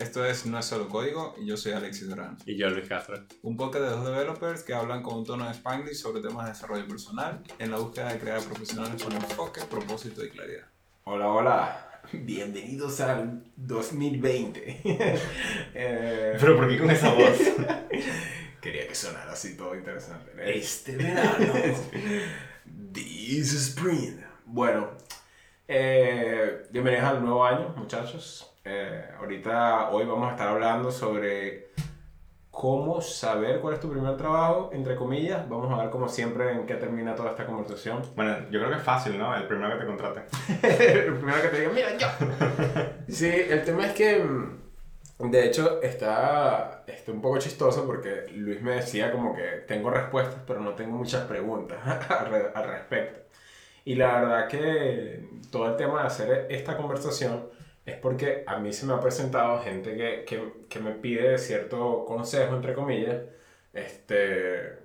Esto es No es solo código y yo soy Alexis Durán. Y yo, Luis Castro. Un podcast de dos developers que hablan con un tono de Spanglish sobre temas de desarrollo personal en la búsqueda de crear profesionales con enfoque, propósito y claridad. Hola, hola. Bienvenidos al 2020. Eh, Pero ¿por qué con esa voz? quería que sonara así todo interesante. ¿no? este verano. This spring. Bueno, eh, bienvenidos al nuevo año, muchachos. Eh, ahorita, hoy vamos a estar hablando sobre cómo saber cuál es tu primer trabajo, entre comillas. Vamos a ver, como siempre, en qué termina toda esta conversación. Bueno, yo creo que es fácil, ¿no? El primero que te contrate. el primero que te diga, mira, yo. Sí, el tema es que, mm, de hecho, está, está un poco chistoso porque Luis me decía como que tengo respuestas, pero no tengo muchas preguntas al re- al respecto. Y la verdad que todo el tema de hacer esta conversación es porque a mí se me ha presentado gente que, que, que me pide cierto consejo, entre comillas, este,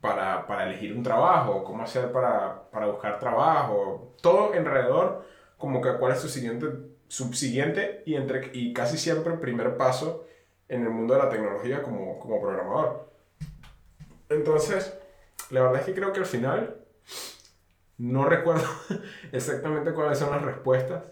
para, para elegir un trabajo, cómo hacer para, para buscar trabajo, todo alrededor, como que cuál es su siguiente, subsiguiente y, entre, y casi siempre primer paso en el mundo de la tecnología como, como programador. Entonces, la verdad es que creo que al final no recuerdo exactamente cuáles son las respuestas.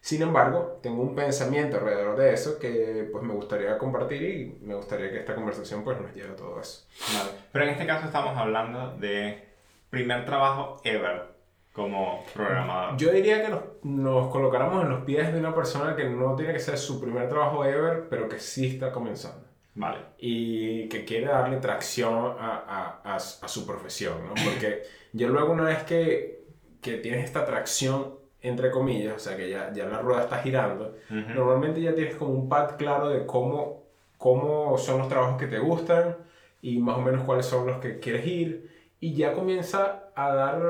Sin embargo, tengo un pensamiento alrededor de eso que pues me gustaría compartir y me gustaría que esta conversación pues nos lleve a todo eso. Vale. Pero en este caso estamos hablando de primer trabajo ever como programador. Yo diría que nos, nos colocáramos en los pies de una persona que no tiene que ser su primer trabajo ever, pero que sí está comenzando. Vale. y que quiere darle tracción a, a, a, su- a su profesión, ¿no? Porque ya luego una vez que, que tienes esta tracción, entre comillas, o sea, que ya, ya la rueda está girando, normalmente ya tienes como un pad claro de cómo, cómo son los trabajos que te gustan y más o menos cuáles son los que quieres ir y ya comienza a dar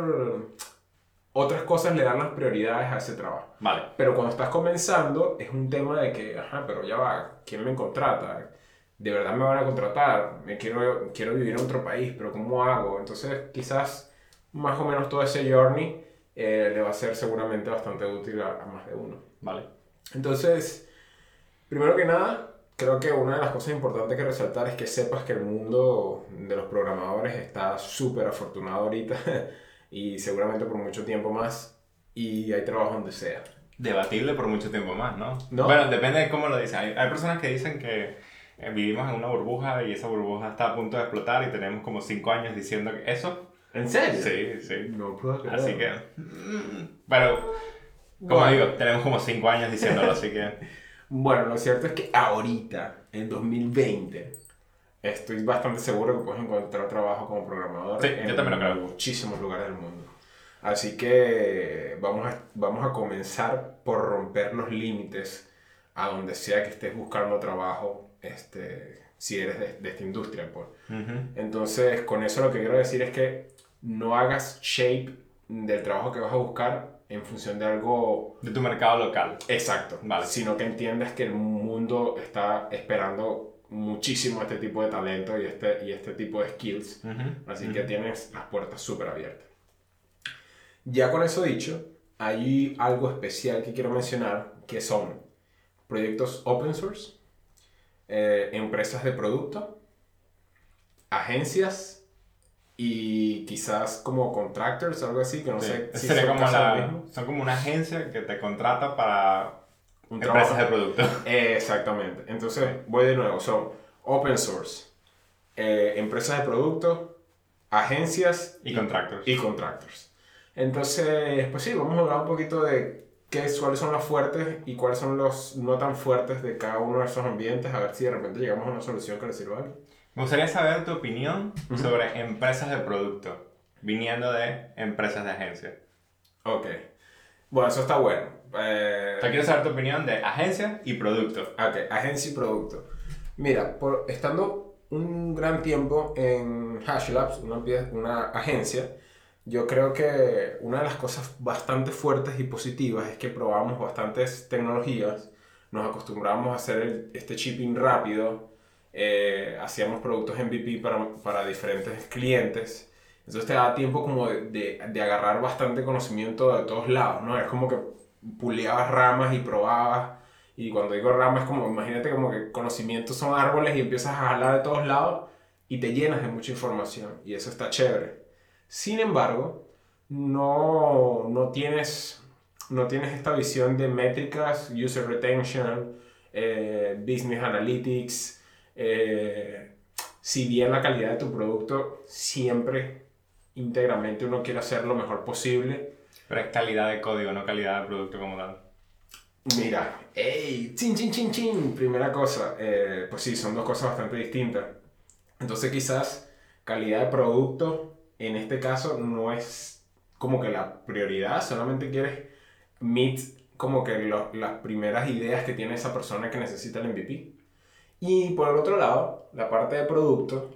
otras cosas, le dan las prioridades a ese trabajo. Vale. Pero cuando estás comenzando, es un tema de que, ajá, pero ya va, ¿quién me contrata? ¿De verdad me van a contratar? Me quiero, quiero vivir en otro país, pero ¿cómo hago? Entonces, quizás más o menos todo ese journey eh, le va a ser seguramente bastante útil a, a más de uno. Vale. Entonces, primero que nada, creo que una de las cosas importantes que resaltar es que sepas que el mundo de los programadores está súper afortunado ahorita y seguramente por mucho tiempo más y hay trabajo donde sea. Debatible por mucho tiempo más, ¿no? ¿No? Bueno, depende de cómo lo dicen. Hay, hay personas que dicen que eh, vivimos en una burbuja y esa burbuja está a punto de explotar y tenemos como 5 años diciendo que eso. ¿En serio? Sí, sí. No puedo creer. Así que. Pero, como Bueno. digo, tenemos como 5 años diciéndolo, así que. Bueno, lo cierto es que ahorita, en 2020, estoy bastante seguro que puedes encontrar trabajo como programador Sí, en yo también lo creo. muchísimos lugares del mundo. Así que vamos a, vamos a comenzar por romper los límites a donde sea que estés buscando trabajo, este, si eres de, de esta industria. Pues. Ujú. Entonces, con eso lo que quiero decir es que no hagas shape del trabajo que vas a buscar en función de algo De tu mercado local. Exacto, Vale. sino que entiendas que el mundo está esperando muchísimo este tipo de talento y este, y este tipo de skills, así que tienes las puertas súper abiertas. Ya con eso dicho, hay algo especial que quiero mencionar, que son proyectos open source, eh, empresas de producto, agencias y quizás como contractors, algo así, que no Sí. sé si son como la- son como una agencia que te contrata para Un empresas de producto. Exactamente. Entonces, voy de nuevo. Son open source, eh, empresas de producto, agencias Y contractors. y contractors. Entonces, pues sí, vamos a hablar un poquito de qué, es- cuáles son las fuertes y cuáles son los no tan fuertes de cada uno de esos ambientes, a ver si de repente llegamos a una solución que le sirva a alguien. Me gustaría saber tu opinión Ujú. sobre empresas de producto, viniendo de empresas de agencia. Ok. Bueno, eso está bueno. Eh, sea, quiero saber tu opinión de agencia y producto. Ok, agencia y producto. Mira, por, estando un gran tiempo en HashLabs, una, una agencia, yo creo que una de las cosas bastante fuertes y positivas es que probamos bastantes tecnologías, nos acostumbramos a hacer el- este shipping rápido, eh, hacíamos productos MVP para, para diferentes clientes, entonces te da tiempo como de, de, de agarrar bastante conocimiento de todos lados, ¿no? Es como que puleabas ramas y probabas Y cuando digo rama es como, imagínate como que conocimientos son árboles y empiezas a jalar de todos lados y te llenas de mucha información. Y eso está chévere. Sin embargo, no, no, tienes, no tienes esta visión de métricas, user retention, eh, business analytics. Eh, si bien la calidad de tu producto siempre íntegramente uno quiere hacer lo mejor posible, Pero es calidad de código, no calidad de producto como tal. Mira, ¡ey! ¡Chin, chin, chin, chin! Primera cosa, eh, pues sí, son dos cosas bastante distintas. Entonces quizás calidad de producto en este caso no es como que la prioridad, solamente quieres meet como que lo- las primeras ideas que tiene esa persona que necesita el MVP. Y por el otro lado, la parte de producto,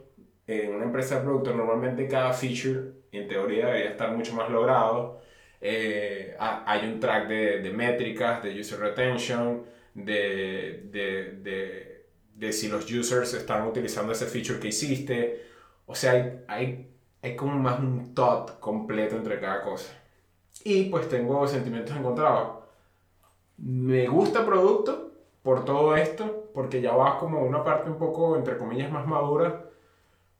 en una empresa de producto normalmente cada feature en teoría debería estar mucho más logrado. Eh, ha- hay un track de, de métricas, de user retention, de, de, de, si los users están utilizando ese feature que hiciste. O sea, hay, hay, hay como más un thought completo entre cada cosa. Y pues tengo sentimientos encontrados. Me gusta producto por todo esto, porque ya vas como a una parte un poco, entre comillas, más madura,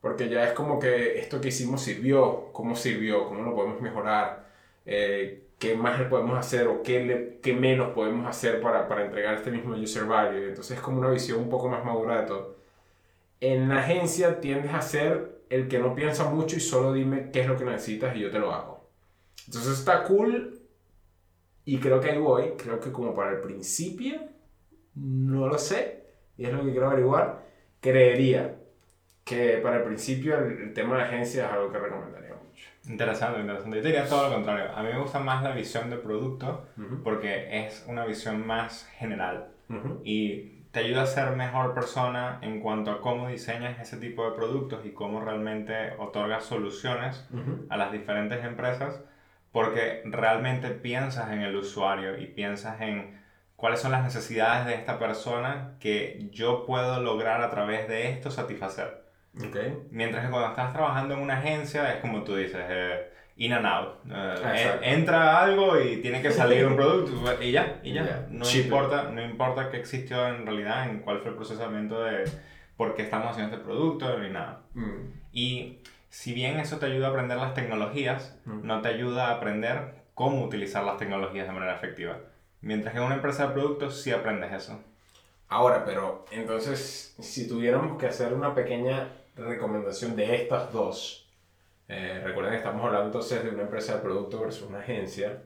porque ya es como que esto que hicimos sirvió, cómo sirvió, cómo lo podemos mejorar, eh, qué más le podemos hacer o qué, le, qué menos podemos hacer para, para entregar este mismo user value. Entonces es como una visión un poco más madura de todo. En la agencia tiendes a ser el que no piensa mucho y solo dime qué es lo que necesitas y yo te lo hago. Entonces está cool y creo que ahí voy. Creo que como para el principio, no lo sé, y es lo que quiero averiguar, creería que para el principio el, el tema de agencia es algo que recomendaría mucho. Interesante, interesante. Yo diría todo lo contrario. A mí me gusta más la visión de producto porque es una visión más general y te ayuda a ser mejor persona en cuanto a cómo diseñas ese tipo de productos y cómo realmente otorgas soluciones a las diferentes empresas porque realmente piensas en el usuario y piensas en cuáles son las necesidades de esta persona que yo puedo lograr a través de esto satisfacer. Ok. Mientras que cuando estás trabajando en una agencia es como tú dices, eh, in and out. Eh, entra algo y tiene que salir un producto y ya, y ya. Ya. No, Chip. importa, no importa qué existió en realidad, en cuál fue el procesamiento de por qué estamos haciendo este producto ni nada. Mm, Y si bien eso te ayuda a aprender las tecnologías, Mm. no te ayuda a aprender cómo utilizar las tecnologías de manera efectiva. Mientras que en una empresa de productos sí aprendes eso. Ahora, pero entonces, si tuviéramos que hacer una pequeña recomendación de estas dos, eh, recuerden que estamos hablando entonces de una empresa de producto versus una agencia,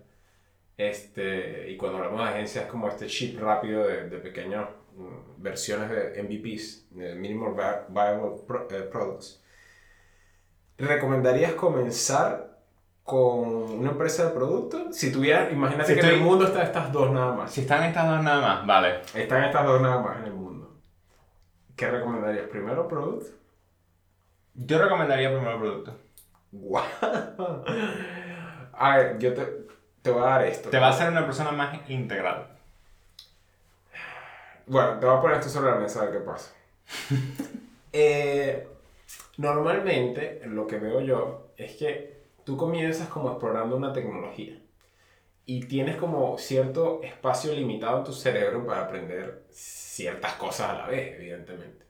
este, y cuando hablamos de agencias es como este chip rápido de, de pequeñas mm, versiones de MVPs, de Minimal Vi- Viable Pro- eh, Products, ¿recomendarías comenzar con una empresa de producto? Si tuviera, imagínate Si que en el mundo están estas dos nada más. Si están estas dos nada más, vale. Están estas dos nada más en el mundo. ¿Qué recomendarías? ¿Primero producto? Yo recomendaría primero producto. ¡Guau! A ver, yo te, te voy a dar esto. Te va a hacer una persona más integral. Bueno, te voy a poner esto sobre la mesa a ver qué pasa. Eh, normalmente, lo que veo yo es que tú comienzas como explorando una tecnología y tienes como cierto espacio limitado en tu cerebro para aprender ciertas cosas a la vez, evidentemente.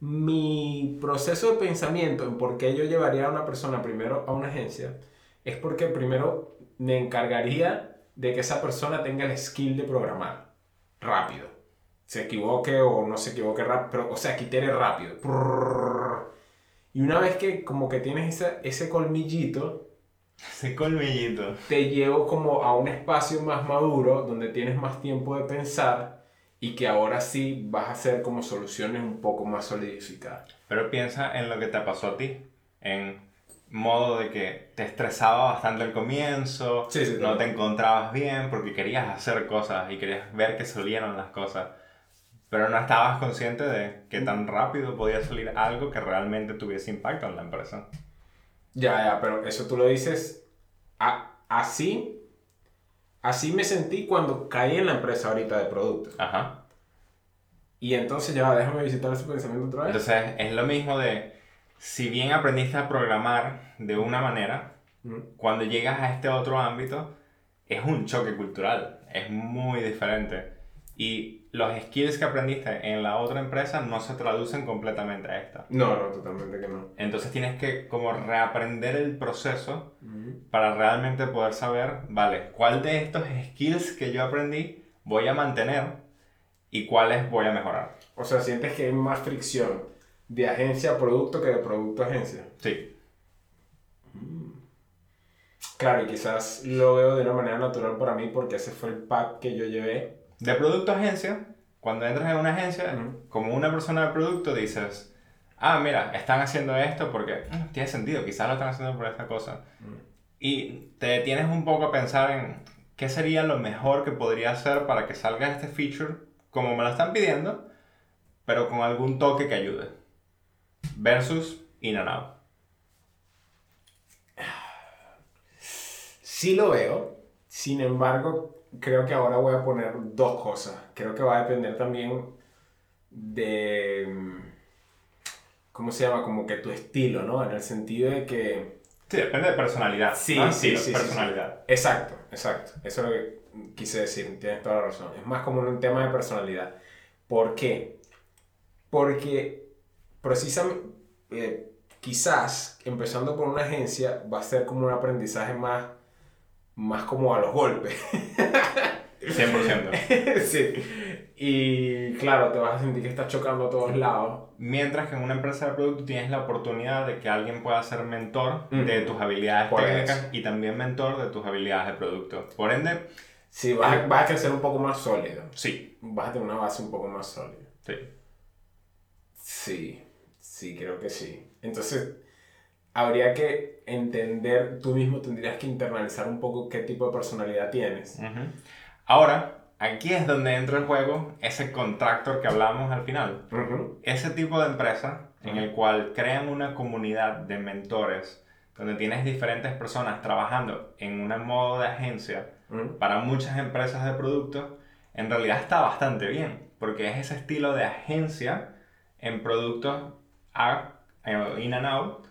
Mi proceso de pensamiento en por qué yo llevaría a una persona primero a una agencia es porque primero me encargaría de que esa persona tenga el skill de programar rápido se equivoque o no se equivoque pero, o sea, que itere rápido. Y una vez que como que tienes ese, ese colmillito, Ese colmillito. te llevo como a un espacio más maduro, donde tienes más tiempo de pensar y que ahora sí vas a hacer como soluciones un poco más solidificadas. Pero piensa en lo que te pasó a ti. En modo de que te estresaba bastante al comienzo, Sí, sí, no claro. te encontrabas bien porque querías hacer cosas y querías ver que salieron las cosas. Pero no estabas consciente de que tan rápido podía salir algo que realmente tuviese impacto en la empresa. Ya, ya, pero eso tú lo dices a- así. Así me sentí cuando caí en la empresa ahorita de producto. Ajá. Y entonces ya, déjame visitar ese pensamiento otra vez. Entonces es lo mismo de, si bien aprendiste a programar de una manera, Mm. cuando llegas a este otro ámbito, es un choque cultural, es muy diferente. y los skills que aprendiste en la otra empresa no se traducen completamente a esta. No, no, totalmente que no. Entonces tienes que como reaprender el proceso para realmente poder saber, vale, cuál de estos skills que yo aprendí voy a mantener y cuáles voy a mejorar. O sea, sientes que hay más fricción de agencia a producto que de producto a agencia. Sí, Claro, y quizás lo veo de una manera natural para mí porque ese fue el pack que yo llevé. De producto a agencia, cuando entras en una agencia, como una persona de producto dices, ah, mira, están haciendo esto porque mm, tiene sentido, quizás lo están haciendo por esta cosa. Y te detienes un poco a pensar en qué sería lo mejor que podría hacer para que salga este feature como me lo están pidiendo, pero con algún toque que ayude. Versus in and out. Sí lo veo, sin embargo, creo que ahora voy a poner dos cosas. Creo que va a depender también de... mm, ¿Cómo se llama? Como que tu estilo, ¿no? En el sentido de que... Sí, depende de personalidad. Sí, ¿no? sí, sí, sí, personalidad. Exacto, exacto. Eso es lo que quise decir, tienes toda la razón. Es más como un tema de personalidad. ¿Por qué? Porque precisamente, eh, quizás empezando por una agencia va a ser como un aprendizaje más, más como a los golpes. 100%. sí. Y claro, te vas a sentir que estás chocando a todos lados. Mientras que en una empresa de producto tienes la oportunidad de que alguien pueda ser mentor Ujú. de tus habilidades Por técnicas eso. y también mentor de tus habilidades de producto. Por ende, Sí, vas a, vas a crecer un poco más sólido. sí, Vas a tener una base un poco más sólida. sí. Sí, sí, creo que sí. Entonces, habría que entender, tú mismo tendrías que internalizar un poco qué tipo de personalidad tienes. Ahora, aquí es donde entra en juego ese contractor que hablamos al final. Ese tipo de empresa en el cual crean una comunidad de mentores, donde tienes diferentes personas trabajando en un modo de agencia para muchas empresas de productos, en realidad está bastante bien, porque es ese estilo de agencia en productos a, eh, in and out,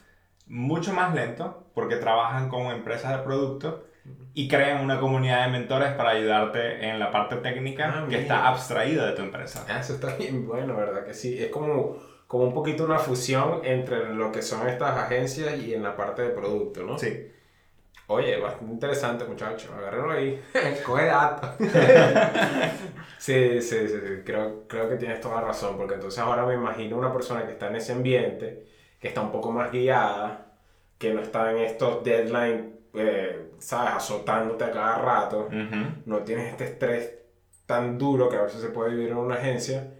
mucho más lento, porque trabajan con empresas de productos y crean una comunidad de mentores para ayudarte en la parte técnica Ah, que está abstraída de tu empresa. Ah, eso está bien bueno, ¿verdad? Que sí, es como, como un poquito una fusión entre lo que son estas agencias y en la parte de producto, ¿no? Sí. Oye, bastante interesante, muchachos. Agárrenlo ahí. Coge datos. sí, sí, sí, sí. Creo, creo que tienes toda la razón, porque entonces ahora me imagino una persona que está en ese ambiente, que está un poco más guiada, que no está en estos deadlines, eh, ¿sabes? Azotándote a cada rato. No tienes este estrés tan duro que a veces se puede vivir en una agencia.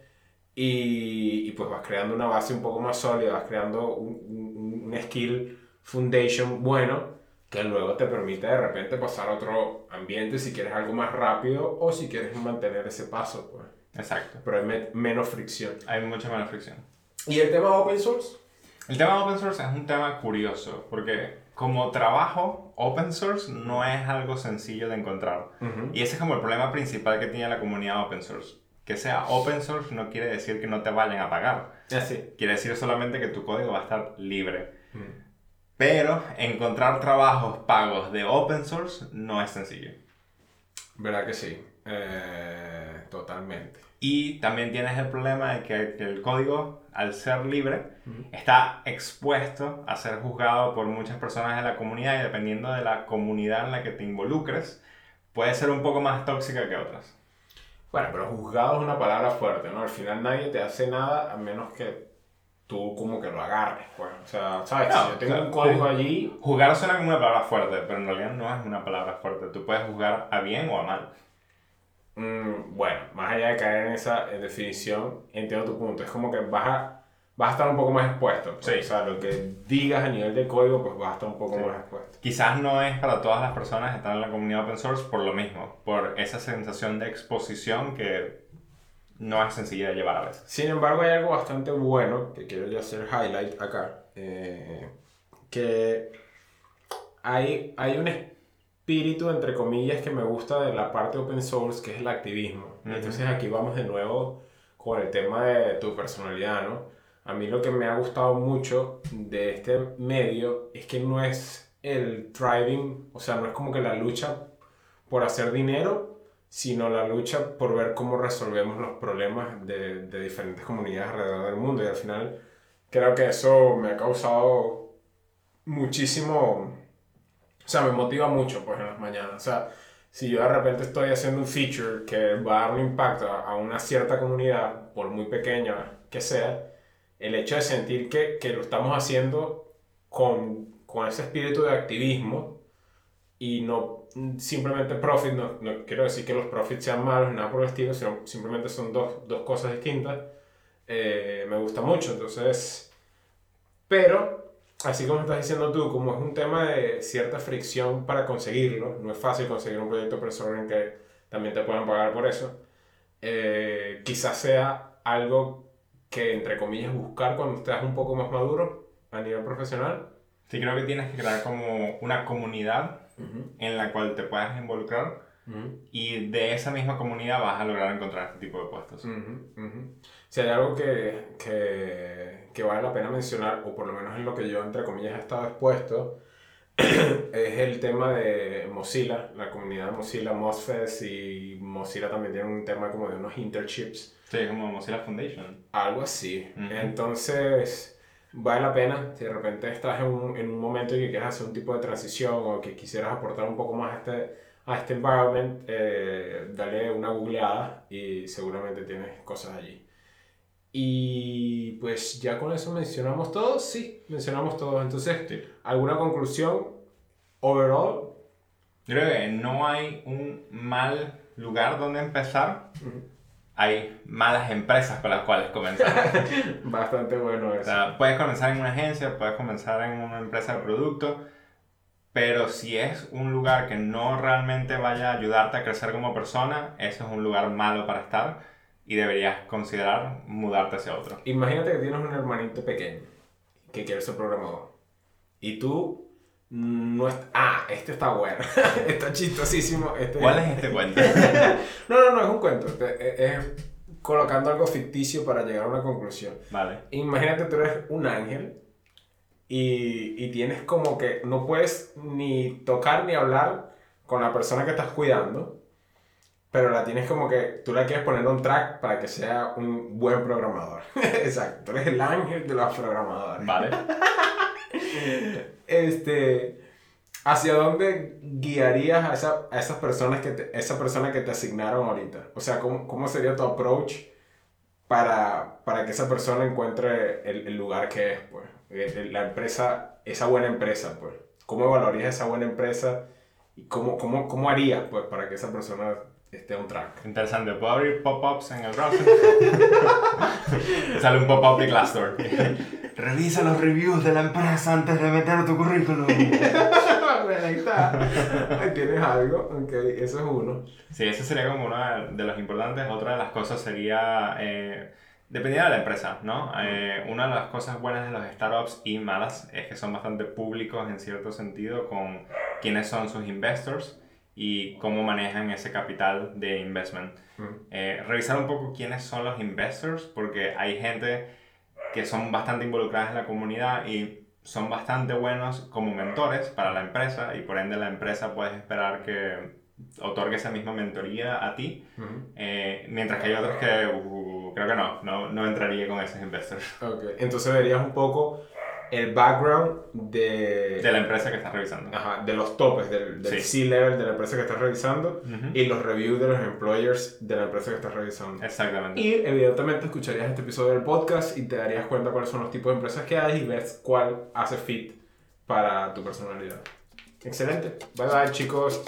Y, y pues vas creando una base un poco más sólida, vas creando un, un, un skill foundation bueno que luego te permite de repente pasar a otro ambiente si quieres algo más rápido o si quieres mantener ese paso, pues. Exacto. Pero hay me- menos fricción. Hay mucha menos fricción. ¿Y el tema open source? El tema de open source es un tema curioso, porque como trabajo, open source no es algo sencillo de encontrar. Y ese es como el problema principal que tiene la comunidad open source. Que sea open source no quiere decir que no te vayan a pagar. Así. Quiere decir solamente que tu código va a estar libre. Pero encontrar trabajos pagos de open source no es sencillo. ¿Verdad que sí? Eh, totalmente. Y también tienes el problema de que que el código, al ser libre, está expuesto a ser juzgado por muchas personas de la comunidad y dependiendo de la comunidad en la que te involucres, puede ser un poco más tóxica que otras. Bueno, pero juzgado es una palabra fuerte, ¿no? Al final nadie te hace nada a menos que tú como que lo agarres, pues. O sea, ¿sabes? No, si yo tengo o sea, un código allí, Juzgar suena como una palabra fuerte, pero en realidad no es una palabra fuerte. Tú puedes juzgar a bien o a mal. Mm, bueno, más allá de caer en esa eh, definición, entiendo tu punto. Es como que vas a, vas a estar un poco más expuesto. pues. Sí. O sea, lo que digas a nivel de código, pues vas a estar un poco Sí. más expuesto. Quizás no es para todas las personas que están en la comunidad open source por lo mismo, por esa sensación de exposición que no es sencilla de llevar a veces. Sin embargo, hay algo bastante bueno que quiero yo hacer highlight acá. eh, que hay, hay un espíritu, entre comillas, que me gusta de la parte open source, que es el activismo. Ujú. Entonces aquí vamos de nuevo con el tema de tu personalidad, ¿no? A mí lo que me ha gustado mucho de este medio es que no es el driving, o sea, no es como que la lucha por hacer dinero, sino la lucha por ver cómo resolvemos los problemas de, de diferentes comunidades alrededor del mundo. Y al final creo que eso me ha causado muchísimo, sea, me motiva mucho pues en las mañanas. O sea, si yo de repente estoy haciendo un feature que va a dar un impacto a, una cierta comunidad, por muy pequeña que sea, el hecho de sentir que, que lo estamos haciendo con, con ese espíritu de activismo y no simplemente profit, no, no quiero decir que los profits sean malos nada por el estilo, sino simplemente son dos, dos cosas distintas, eh, me gusta mucho. Entonces, pero, así como estás diciendo tú, como es un tema de cierta fricción para conseguirlo, no es fácil conseguir un proyecto profesor en que también te puedan pagar por eso, eh, quizás sea algo que, entre comillas, buscar cuando estés un poco más maduro a nivel profesional. Sí, creo que tienes que crear como una comunidad en la cual te puedas involucrar y de esa misma comunidad vas a lograr encontrar este tipo de puestos. Si hay algo que, que, que vale la pena mencionar, o por lo menos en lo que yo, entre comillas, he estado expuesto, es el tema de Mozilla, la comunidad de Mozilla, Mozfest y Mozilla también tiene un tema como de unos internships, Sí, como Mozilla Foundation. algo así. Ujú. Entonces, vale la pena, si de repente estás en un, en un momento en que quieres hacer un tipo de transición o que quisieras aportar un poco más a este, a este environment, eh, dale una googleada y seguramente tienes cosas allí. Y pues ya con eso mencionamos todo, sí, mencionamos todo. Entonces, Sí. ¿alguna conclusión overall? Creo que no hay un mal lugar donde empezar. Hay malas empresas con las cuales comenzar. Bastante bueno O eso. sea, puedes comenzar en una agencia, puedes comenzar en una empresa de producto, pero si es un lugar que no realmente vaya a ayudarte a crecer como persona, ese es un lugar malo para estar y deberías considerar mudarte hacia otro. Imagínate que tienes un hermanito pequeño que quiere ser programador. Y tú no est- Ah, este está bueno. está chistosísimo. Este... ¿Cuál es este cuento? No, no, no, es un cuento. Este, Es es colocando algo ficticio para llegar a una conclusión. Vale. Imagínate tú eres un ángel y, y tienes como que no puedes ni tocar ni hablar con la persona que estás cuidando, pero la tienes como que tú la quieres poner un track para que sea un buen programador. Exacto, tú eres el ángel de los programadores. Vale. Este, ¿hacia dónde guiarías a, esa, a esas personas que te, esa persona que te asignaron ahorita? O sea, ¿cómo, cómo sería tu approach para, para que esa persona encuentre el, el lugar que es, pues? El- el- La empresa, esa buena empresa, pues. ¿Cómo evaluarías esa buena empresa? ¿Y cómo, cómo, cómo harías, pues, para que esa persona esté on track? Interesante. ¿Puedo abrir pop-ups en el browser? Sale un pop-up de Glassdoor. Revisa los reviews de la empresa antes de meter tu currículum. Ahí está. Ahí tienes algo. Ok, eso es uno. Sí, ese sería como uno de los importantes. Otra de las cosas sería, eh, dependiendo de la empresa, ¿no? Eh, una de las cosas buenas de los startups y malas es que son bastante públicos en cierto sentido con quiénes son sus investors y cómo manejan ese capital de investment. Mm. Eh, revisar un poco quiénes son los investors, porque hay gente que son bastante involucradas en la comunidad y son bastante buenos como mentores para la empresa y por ende la empresa puedes esperar que otorgue esa misma mentoría a ti, Ujú. eh, mientras que hay otros que uh, creo que no, no, no entraría con esos investors Ok, entonces verías un poco el background de, de la empresa que estás revisando. ajá, de los topes, del, del Sí. C-level de la empresa que estás revisando Ujú. y los reviews de los employers de la empresa que estás revisando. Exactamente. Y evidentemente escucharías este episodio del podcast y te darías cuenta cuáles son los tipos de empresas que hay y ves cuál hace fit para tu personalidad. Excelente. Bye bye chicos.